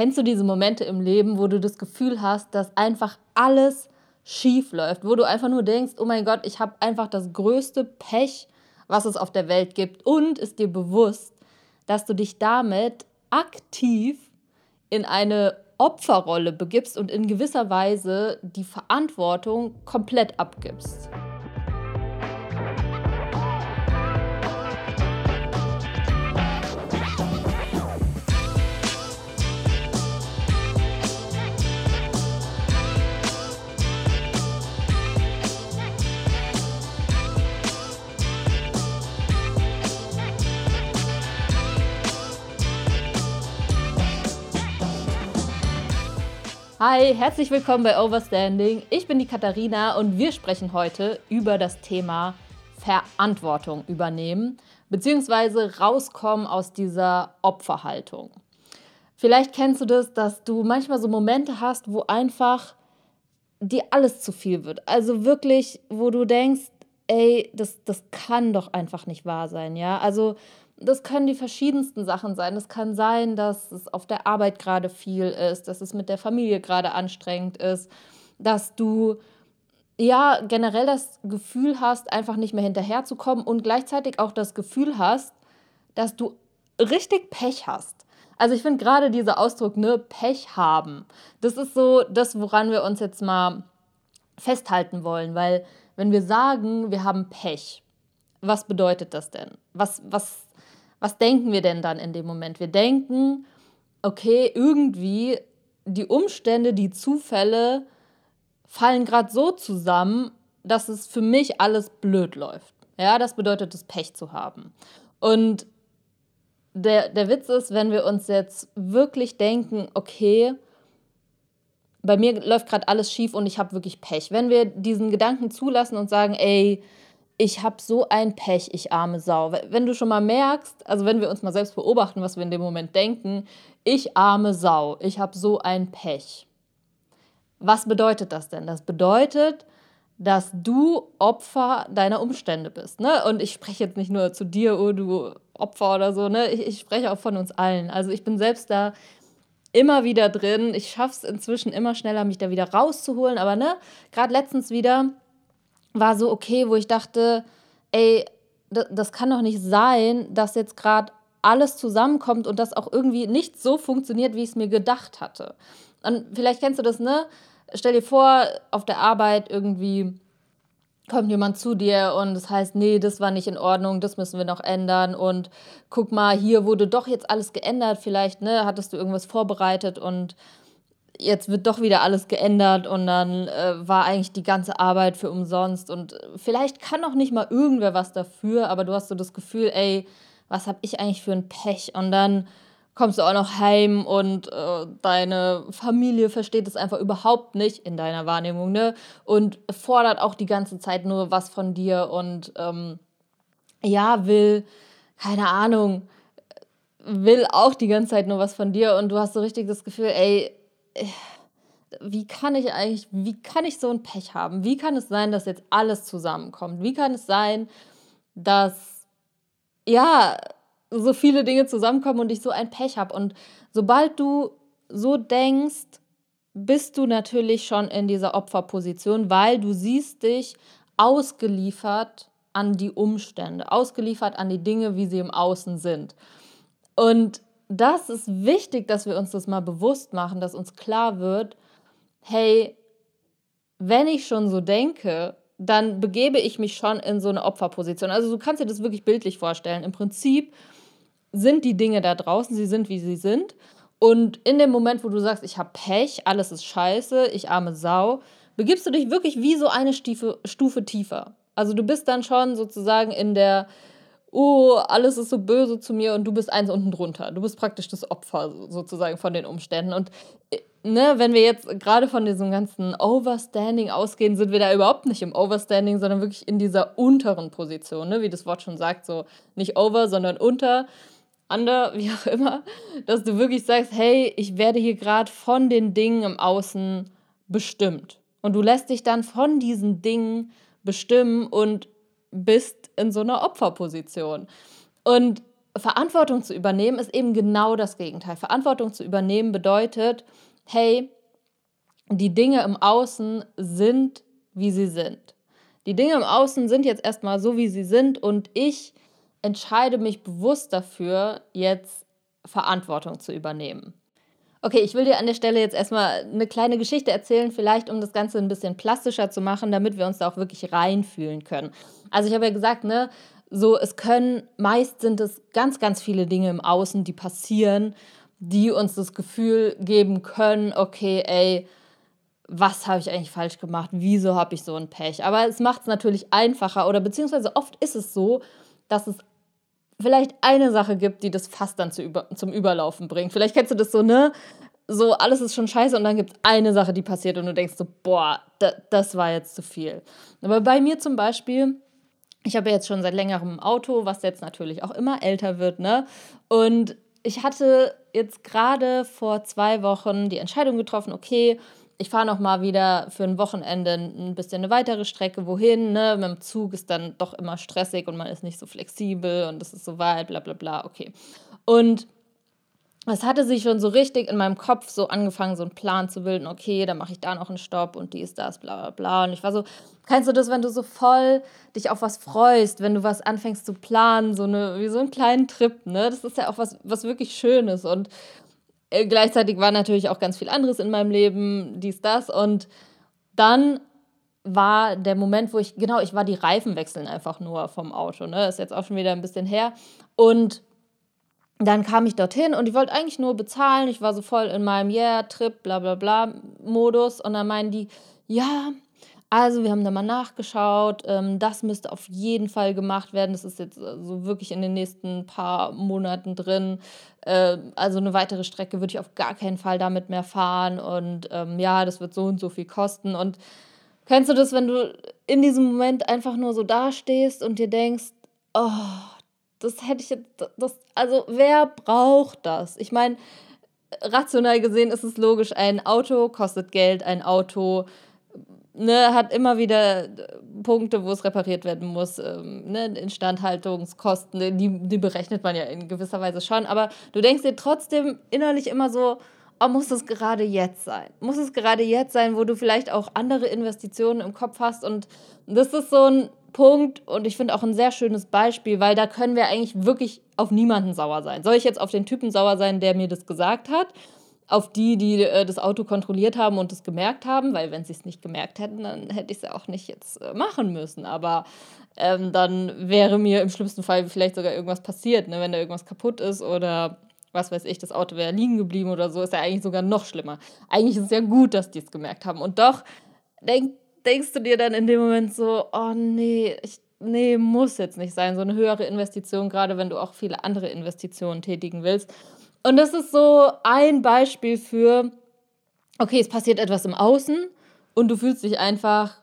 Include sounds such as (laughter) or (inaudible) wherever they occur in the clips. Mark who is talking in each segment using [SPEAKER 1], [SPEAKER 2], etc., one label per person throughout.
[SPEAKER 1] Kennst du diese Momente im Leben, wo du das Gefühl hast, dass einfach alles schief läuft, wo du einfach nur denkst, oh mein Gott, ich habe einfach das größte Pech, was es auf der Welt gibt und ist dir bewusst, dass du dich damit aktiv in eine Opferrolle begibst und in gewisser Weise die Verantwortung komplett abgibst. Hi, herzlich willkommen bei Overstanding. Ich bin die Katharina und wir sprechen heute über das Thema Verantwortung übernehmen bzw. rauskommen aus dieser Opferhaltung. Vielleicht kennst du das, dass du manchmal so Momente hast, wo einfach dir alles zu viel wird. Also wirklich, wo du denkst, ey, das, das kann doch einfach nicht wahr sein, ja? Also das können die verschiedensten Sachen sein. Es kann sein, dass es auf der Arbeit gerade viel ist, dass es mit der Familie gerade anstrengend ist, dass du ja generell das Gefühl hast, einfach nicht mehr hinterherzukommen und gleichzeitig auch das Gefühl hast, dass du richtig Pech hast. Also ich finde gerade dieser Ausdruck, ne, Pech haben, das ist so das, woran wir uns jetzt mal festhalten wollen, weil wenn wir sagen, wir haben Pech, was bedeutet das denn? Was, was was denken wir denn dann in dem Moment? Wir denken, okay, irgendwie die Umstände, die Zufälle fallen gerade so zusammen, dass es für mich alles blöd läuft. Ja, das bedeutet es, Pech zu haben. Und der, der Witz ist, wenn wir uns jetzt wirklich denken, okay, bei mir läuft gerade alles schief und ich habe wirklich Pech. Wenn wir diesen Gedanken zulassen und sagen, ey, ich habe so ein Pech, ich arme Sau. Wenn du schon mal merkst, also wenn wir uns mal selbst beobachten, was wir in dem Moment denken, ich arme Sau, ich habe so ein Pech. Was bedeutet das denn? Das bedeutet, dass du Opfer deiner Umstände bist. Ne? Und ich spreche jetzt nicht nur zu dir, oh du Opfer oder so, ne? ich, ich spreche auch von uns allen. Also ich bin selbst da immer wieder drin. Ich schaffe es inzwischen immer schneller, mich da wieder rauszuholen. Aber ne, gerade letztens wieder war so okay, wo ich dachte, ey, das kann doch nicht sein, dass jetzt gerade alles zusammenkommt und das auch irgendwie nicht so funktioniert, wie ich es mir gedacht hatte. Und vielleicht kennst du das, ne? Stell dir vor, auf der Arbeit irgendwie kommt jemand zu dir und das heißt, nee, das war nicht in Ordnung, das müssen wir noch ändern und guck mal, hier wurde doch jetzt alles geändert, vielleicht, ne, hattest du irgendwas vorbereitet und jetzt wird doch wieder alles geändert und dann äh, war eigentlich die ganze Arbeit für umsonst und vielleicht kann auch nicht mal irgendwer was dafür, aber du hast so das Gefühl, ey, was habe ich eigentlich für ein Pech und dann kommst du auch noch heim und äh, deine Familie versteht es einfach überhaupt nicht in deiner Wahrnehmung, ne? Und fordert auch die ganze Zeit nur was von dir und ähm, ja, will, keine Ahnung, will auch die ganze Zeit nur was von dir und du hast so richtig das Gefühl, ey, wie kann ich eigentlich, wie kann ich so ein Pech haben? Wie kann es sein, dass jetzt alles zusammenkommt? Wie kann es sein, dass ja so viele Dinge zusammenkommen und ich so ein Pech habe? Und sobald du so denkst, bist du natürlich schon in dieser Opferposition, weil du siehst dich ausgeliefert an die Umstände, ausgeliefert an die Dinge, wie sie im Außen sind. Und das ist wichtig, dass wir uns das mal bewusst machen, dass uns klar wird, hey, wenn ich schon so denke, dann begebe ich mich schon in so eine Opferposition. Also du kannst dir das wirklich bildlich vorstellen. Im Prinzip sind die Dinge da draußen, sie sind, wie sie sind. Und in dem Moment, wo du sagst, ich habe Pech, alles ist scheiße, ich arme Sau, begibst du dich wirklich wie so eine Stufe, Stufe tiefer. Also du bist dann schon sozusagen in der oh, alles ist so böse zu mir und du bist eins unten drunter. Du bist praktisch das Opfer sozusagen von den Umständen. Und äh, ne, wenn wir jetzt gerade von diesem ganzen Overstanding ausgehen, sind wir da überhaupt nicht im Overstanding, sondern wirklich in dieser unteren Position, ne? wie das Wort schon sagt, so nicht over, sondern unter. Under, (laughs) wie auch immer, dass du wirklich sagst, hey, ich werde hier gerade von den Dingen im Außen bestimmt. Und du lässt dich dann von diesen Dingen bestimmen und bist in so einer Opferposition. Und Verantwortung zu übernehmen ist eben genau das Gegenteil. Verantwortung zu übernehmen bedeutet, hey, die Dinge im Außen sind, wie sie sind. Die Dinge im Außen sind jetzt erstmal so, wie sie sind und ich entscheide mich bewusst dafür, jetzt Verantwortung zu übernehmen. Okay, ich will dir an der Stelle jetzt erstmal eine kleine Geschichte erzählen, vielleicht um das Ganze ein bisschen plastischer zu machen, damit wir uns da auch wirklich reinfühlen können. Also ich habe ja gesagt, ne, so es können, meist sind es ganz, ganz viele Dinge im Außen, die passieren, die uns das Gefühl geben können, okay, ey, was habe ich eigentlich falsch gemacht? Wieso habe ich so ein Pech? Aber es macht es natürlich einfacher oder beziehungsweise oft ist es so, dass es vielleicht eine Sache gibt, die das fast dann zu über, zum Überlaufen bringt. Vielleicht kennst du das so, ne? So, alles ist schon scheiße und dann gibt es eine Sache, die passiert und du denkst so, boah, da, das war jetzt zu viel. Aber bei mir zum Beispiel, ich habe jetzt schon seit längerem ein Auto, was jetzt natürlich auch immer älter wird, ne? Und ich hatte jetzt gerade vor zwei Wochen die Entscheidung getroffen, okay, ich fahre noch mal wieder für ein Wochenende ein bisschen eine weitere Strecke, wohin, ne? Mit dem Zug ist dann doch immer stressig und man ist nicht so flexibel und es ist so weit, bla bla bla, okay. Und es hatte sich schon so richtig in meinem Kopf so angefangen, so einen Plan zu bilden, okay, dann mache ich da noch einen Stopp und dies, das, bla bla bla. Und ich war so, kennst du das, wenn du so voll dich auf was freust, wenn du was anfängst zu planen, so eine, wie so einen kleinen Trip, ne? Das ist ja auch was, was wirklich Schönes. Und äh, gleichzeitig war natürlich auch ganz viel anderes in meinem Leben, dies, das. Und dann war der Moment, wo ich, genau, ich war die Reifen wechseln einfach nur vom Auto. Ne? Ist jetzt auch schon wieder ein bisschen her. Und dann kam ich dorthin und ich wollte eigentlich nur bezahlen. Ich war so voll in meinem Yeah-Trip, bla bla bla Modus. Und dann meinen die, ja, also, wir haben da mal nachgeschaut. Ähm, das müsste auf jeden Fall gemacht werden. Das ist jetzt äh, so wirklich in den nächsten paar Monaten drin. Äh, also eine weitere Strecke würde ich auf gar keinen Fall damit mehr fahren. Und ähm, ja, das wird so und so viel kosten. Und kennst du das, wenn du in diesem Moment einfach nur so dastehst und dir denkst, oh, das hätte ich jetzt, das, also wer braucht das? Ich meine, rational gesehen ist es logisch, ein Auto kostet Geld, ein Auto ne, hat immer wieder Punkte, wo es repariert werden muss. Ähm, ne, Instandhaltungskosten, die, die berechnet man ja in gewisser Weise schon. Aber du denkst dir trotzdem innerlich immer so, oh, muss es gerade jetzt sein? Muss es gerade jetzt sein, wo du vielleicht auch andere Investitionen im Kopf hast? Und das ist so ein Punkt und ich finde auch ein sehr schönes Beispiel, weil da können wir eigentlich wirklich auf niemanden sauer sein. Soll ich jetzt auf den Typen sauer sein, der mir das gesagt hat? Auf die, die äh, das Auto kontrolliert haben und es gemerkt haben, weil wenn sie es nicht gemerkt hätten, dann hätte ich es ja auch nicht jetzt äh, machen müssen. Aber ähm, dann wäre mir im schlimmsten Fall vielleicht sogar irgendwas passiert, ne? wenn da irgendwas kaputt ist oder was weiß ich, das Auto wäre liegen geblieben oder so, ist ja eigentlich sogar noch schlimmer. Eigentlich ist es ja gut, dass die es gemerkt haben. Und doch denk, denkst du dir dann in dem Moment so, oh nee, ich, nee, muss jetzt nicht sein. So eine höhere Investition, gerade wenn du auch viele andere Investitionen tätigen willst. Und das ist so ein Beispiel für, okay, es passiert etwas im Außen und du fühlst dich einfach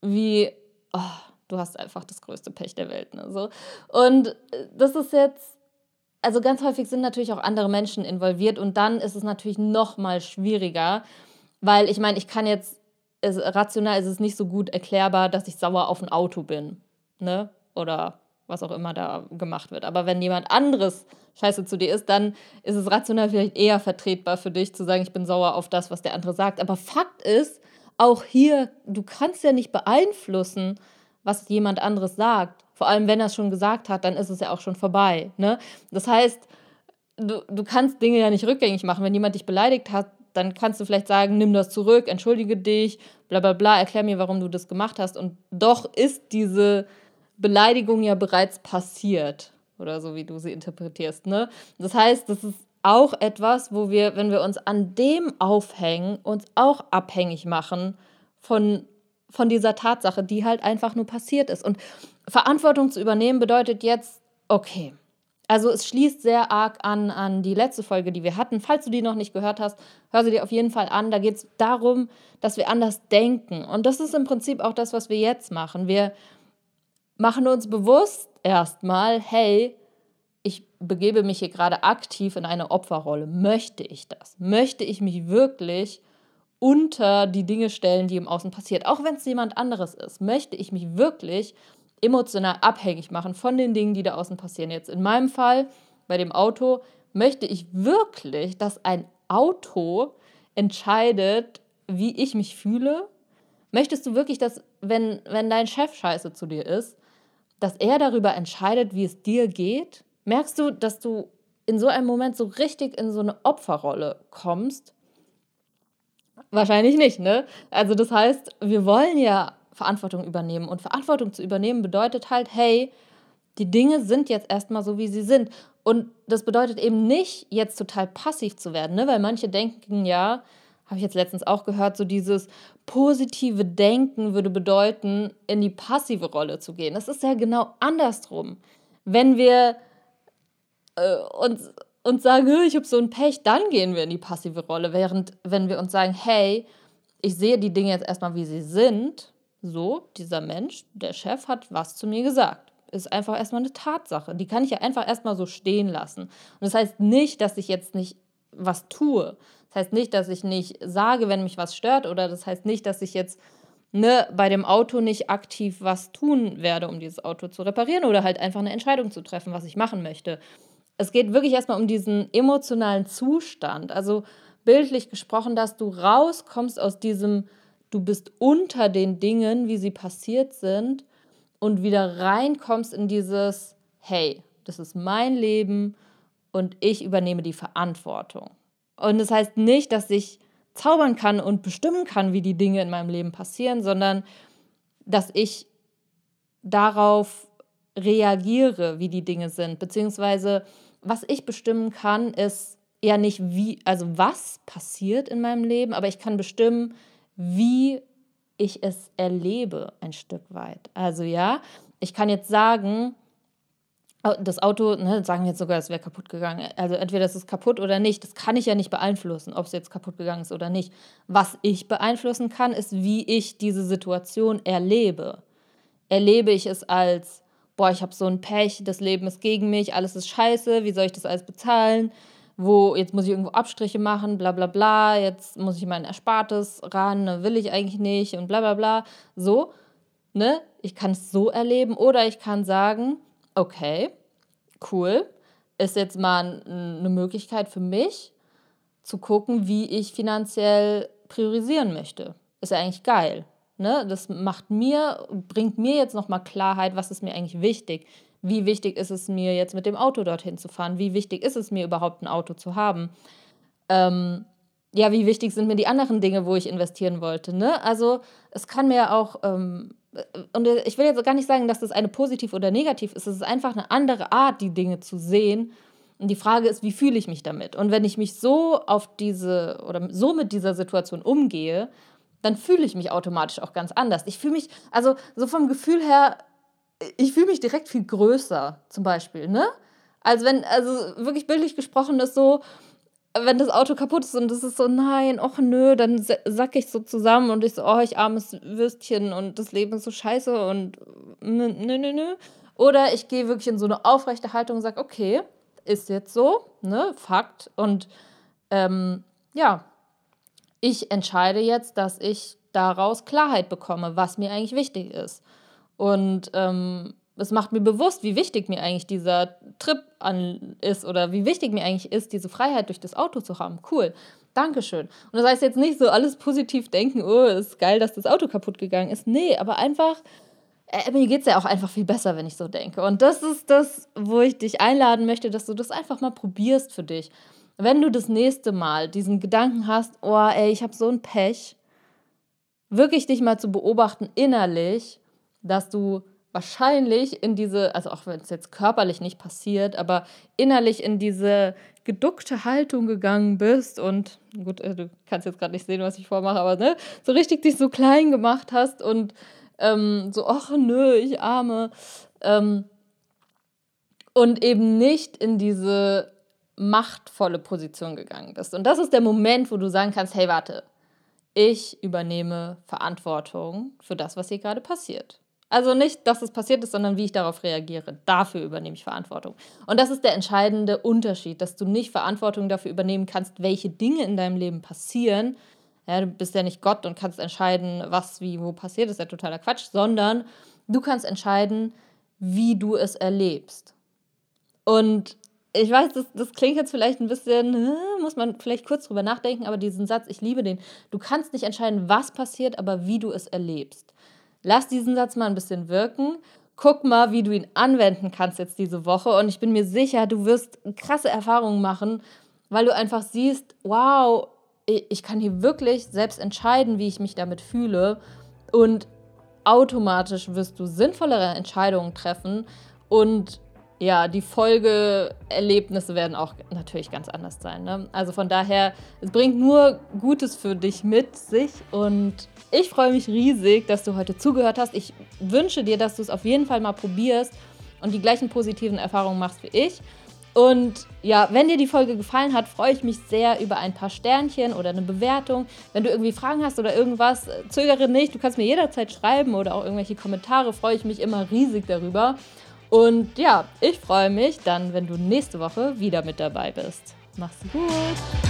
[SPEAKER 1] wie, oh, du hast einfach das größte Pech der Welt. Ne? So. Und das ist jetzt, also ganz häufig sind natürlich auch andere Menschen involviert und dann ist es natürlich noch mal schwieriger, weil ich meine, ich kann jetzt, es, rational ist es nicht so gut erklärbar, dass ich sauer auf ein Auto bin. Ne? Oder was auch immer da gemacht wird. Aber wenn jemand anderes scheiße zu dir ist, dann ist es rational vielleicht eher vertretbar für dich zu sagen, ich bin sauer auf das, was der andere sagt. Aber Fakt ist, auch hier, du kannst ja nicht beeinflussen, was jemand anderes sagt. Vor allem, wenn er es schon gesagt hat, dann ist es ja auch schon vorbei. Ne? Das heißt, du, du kannst Dinge ja nicht rückgängig machen. Wenn jemand dich beleidigt hat, dann kannst du vielleicht sagen, nimm das zurück, entschuldige dich, bla bla bla, erklär mir, warum du das gemacht hast. Und doch ist diese Beleidigung ja bereits passiert oder so, wie du sie interpretierst. Ne? Das heißt, das ist auch etwas, wo wir, wenn wir uns an dem aufhängen, uns auch abhängig machen von, von dieser Tatsache, die halt einfach nur passiert ist. Und Verantwortung zu übernehmen bedeutet jetzt, okay, also es schließt sehr arg an an die letzte Folge, die wir hatten. Falls du die noch nicht gehört hast, hör sie dir auf jeden Fall an. Da geht es darum, dass wir anders denken. Und das ist im Prinzip auch das, was wir jetzt machen. Wir machen uns bewusst erstmal, hey, ich begebe mich hier gerade aktiv in eine Opferrolle. Möchte ich das? Möchte ich mich wirklich unter die Dinge stellen, die im Außen passiert? Auch wenn es jemand anderes ist, möchte ich mich wirklich emotional abhängig machen von den Dingen, die da außen passieren. Jetzt in meinem Fall, bei dem Auto, möchte ich wirklich, dass ein Auto entscheidet, wie ich mich fühle? Möchtest du wirklich, dass, wenn, wenn dein Chef scheiße zu dir ist, dass er darüber entscheidet, wie es dir geht? Merkst du, dass du in so einem Moment so richtig in so eine Opferrolle kommst? Wahrscheinlich nicht, ne? Also das heißt, wir wollen ja Verantwortung übernehmen. Und Verantwortung zu übernehmen bedeutet halt, hey, die Dinge sind jetzt erstmal so, wie sie sind. Und das bedeutet eben nicht, jetzt total passiv zu werden, ne? weil manche denken ja, habe ich jetzt letztens auch gehört, so dieses positive Denken würde bedeuten, in die passive Rolle zu gehen. Das ist ja genau andersrum. Wenn wir äh, uns, uns sagen, ich habe so ein Pech, dann gehen wir in die passive Rolle. Während wenn wir uns sagen, hey, ich sehe die Dinge jetzt erstmal, wie sie sind, so, dieser Mensch, der Chef hat was zu mir gesagt. Ist einfach erstmal eine Tatsache. Die kann ich ja einfach erstmal so stehen lassen. Und das heißt nicht, dass ich jetzt nicht was tue. Das heißt nicht, dass ich nicht sage, wenn mich was stört, oder das heißt nicht, dass ich jetzt ne, bei dem Auto nicht aktiv was tun werde, um dieses Auto zu reparieren oder halt einfach eine Entscheidung zu treffen, was ich machen möchte. Es geht wirklich erstmal um diesen emotionalen Zustand. Also bildlich gesprochen, dass du rauskommst aus diesem du bist unter den Dingen, wie sie passiert sind und wieder reinkommst in dieses, hey, das ist mein Leben und ich übernehme die Verantwortung. Und das heißt nicht, dass ich zaubern kann und bestimmen kann, wie die Dinge in meinem Leben passieren, sondern dass ich darauf reagiere, wie die Dinge sind. Beziehungsweise, was ich bestimmen kann, ist ja nicht wie, also was passiert in meinem Leben, aber ich kann bestimmen, wie ich es erlebe, ein Stück weit. Also ja, ich kann jetzt sagen, das Auto, ne, sagen jetzt sogar, es wäre kaputt gegangen. Also entweder es ist kaputt oder nicht. Das kann ich ja nicht beeinflussen, ob es jetzt kaputt gegangen ist oder nicht. Was ich beeinflussen kann, ist, wie ich diese Situation erlebe. Erlebe ich es als, boah, ich habe so ein Pech, das Leben ist gegen mich, alles ist scheiße, wie soll ich das alles bezahlen? wo jetzt muss ich irgendwo Abstriche machen, bla bla bla, jetzt muss ich mein Erspartes ran, ne, will ich eigentlich nicht und bla bla bla. So, ne? Ich kann es so erleben oder ich kann sagen, okay, cool, ist jetzt mal eine Möglichkeit für mich zu gucken, wie ich finanziell priorisieren möchte. Ist ja eigentlich geil. Ne? Das macht mir, bringt mir jetzt nochmal Klarheit, was ist mir eigentlich wichtig wie wichtig ist es mir jetzt mit dem Auto dorthin zu fahren? Wie wichtig ist es mir überhaupt ein Auto zu haben? Ähm, ja, wie wichtig sind mir die anderen Dinge, wo ich investieren wollte? Ne? Also es kann mir auch, ähm, und ich will jetzt gar nicht sagen, dass das eine positiv oder negativ ist, es ist einfach eine andere Art, die Dinge zu sehen. Und die Frage ist, wie fühle ich mich damit? Und wenn ich mich so auf diese oder so mit dieser Situation umgehe, dann fühle ich mich automatisch auch ganz anders. Ich fühle mich, also so vom Gefühl her, ich fühle mich direkt viel größer, zum Beispiel, ne? Also wenn, also wirklich bildlich gesprochen ist so, wenn das Auto kaputt ist und es ist so, nein, och nö, dann sack ich so zusammen und ich so, oh, ich armes Würstchen und das Leben ist so scheiße und nö, nö, nö. Oder ich gehe wirklich in so eine aufrechte Haltung und sage, okay, ist jetzt so, ne, Fakt. Und ähm, ja, ich entscheide jetzt, dass ich daraus Klarheit bekomme, was mir eigentlich wichtig ist. Und ähm, es macht mir bewusst, wie wichtig mir eigentlich dieser Trip an ist oder wie wichtig mir eigentlich ist, diese Freiheit durch das Auto zu haben. Cool. Dankeschön. Und das heißt jetzt nicht so alles positiv denken, oh, ist geil, dass das Auto kaputt gegangen ist. Nee, aber einfach, äh, mir geht es ja auch einfach viel besser, wenn ich so denke. Und das ist das, wo ich dich einladen möchte, dass du das einfach mal probierst für dich. Wenn du das nächste Mal diesen Gedanken hast, oh, ey, ich habe so ein Pech, wirklich dich mal zu beobachten innerlich dass du wahrscheinlich in diese, also auch wenn es jetzt körperlich nicht passiert, aber innerlich in diese geduckte Haltung gegangen bist und gut, äh, du kannst jetzt gerade nicht sehen, was ich vormache, aber ne, so richtig dich so klein gemacht hast und ähm, so, ach nö, ich arme. Ähm, und eben nicht in diese machtvolle Position gegangen bist. Und das ist der Moment, wo du sagen kannst, hey, warte, ich übernehme Verantwortung für das, was hier gerade passiert. Also nicht, dass es passiert ist, sondern wie ich darauf reagiere. Dafür übernehme ich Verantwortung. Und das ist der entscheidende Unterschied, dass du nicht Verantwortung dafür übernehmen kannst, welche Dinge in deinem Leben passieren. Ja, du bist ja nicht Gott und kannst entscheiden, was wie wo passiert. Das ist ja totaler Quatsch, sondern Du kannst entscheiden, wie du es erlebst. Und ich weiß, das, das klingt jetzt vielleicht ein bisschen, muss man vielleicht kurz drüber nachdenken, aber diesen Satz, ich liebe den. Du kannst nicht entscheiden, was passiert, aber wie du es erlebst. Lass diesen Satz mal ein bisschen wirken. Guck mal, wie du ihn anwenden kannst jetzt diese Woche. Und ich bin mir sicher, du wirst krasse Erfahrungen machen, weil du einfach siehst, wow, ich kann hier wirklich selbst entscheiden, wie ich mich damit fühle. Und automatisch wirst du sinnvollere Entscheidungen treffen. Und ja, die Folgeerlebnisse werden auch natürlich ganz anders sein. Ne? Also von daher, es bringt nur Gutes für dich mit sich und ich freue mich riesig, dass du heute zugehört hast. Ich wünsche dir, dass du es auf jeden Fall mal probierst und die gleichen positiven Erfahrungen machst wie ich. Und ja, wenn dir die Folge gefallen hat, freue ich mich sehr über ein paar Sternchen oder eine Bewertung. Wenn du irgendwie Fragen hast oder irgendwas, zögere nicht. Du kannst mir jederzeit schreiben oder auch irgendwelche Kommentare. Freue ich mich immer riesig darüber. Und ja, ich freue mich dann, wenn du nächste Woche wieder mit dabei bist. Mach's gut!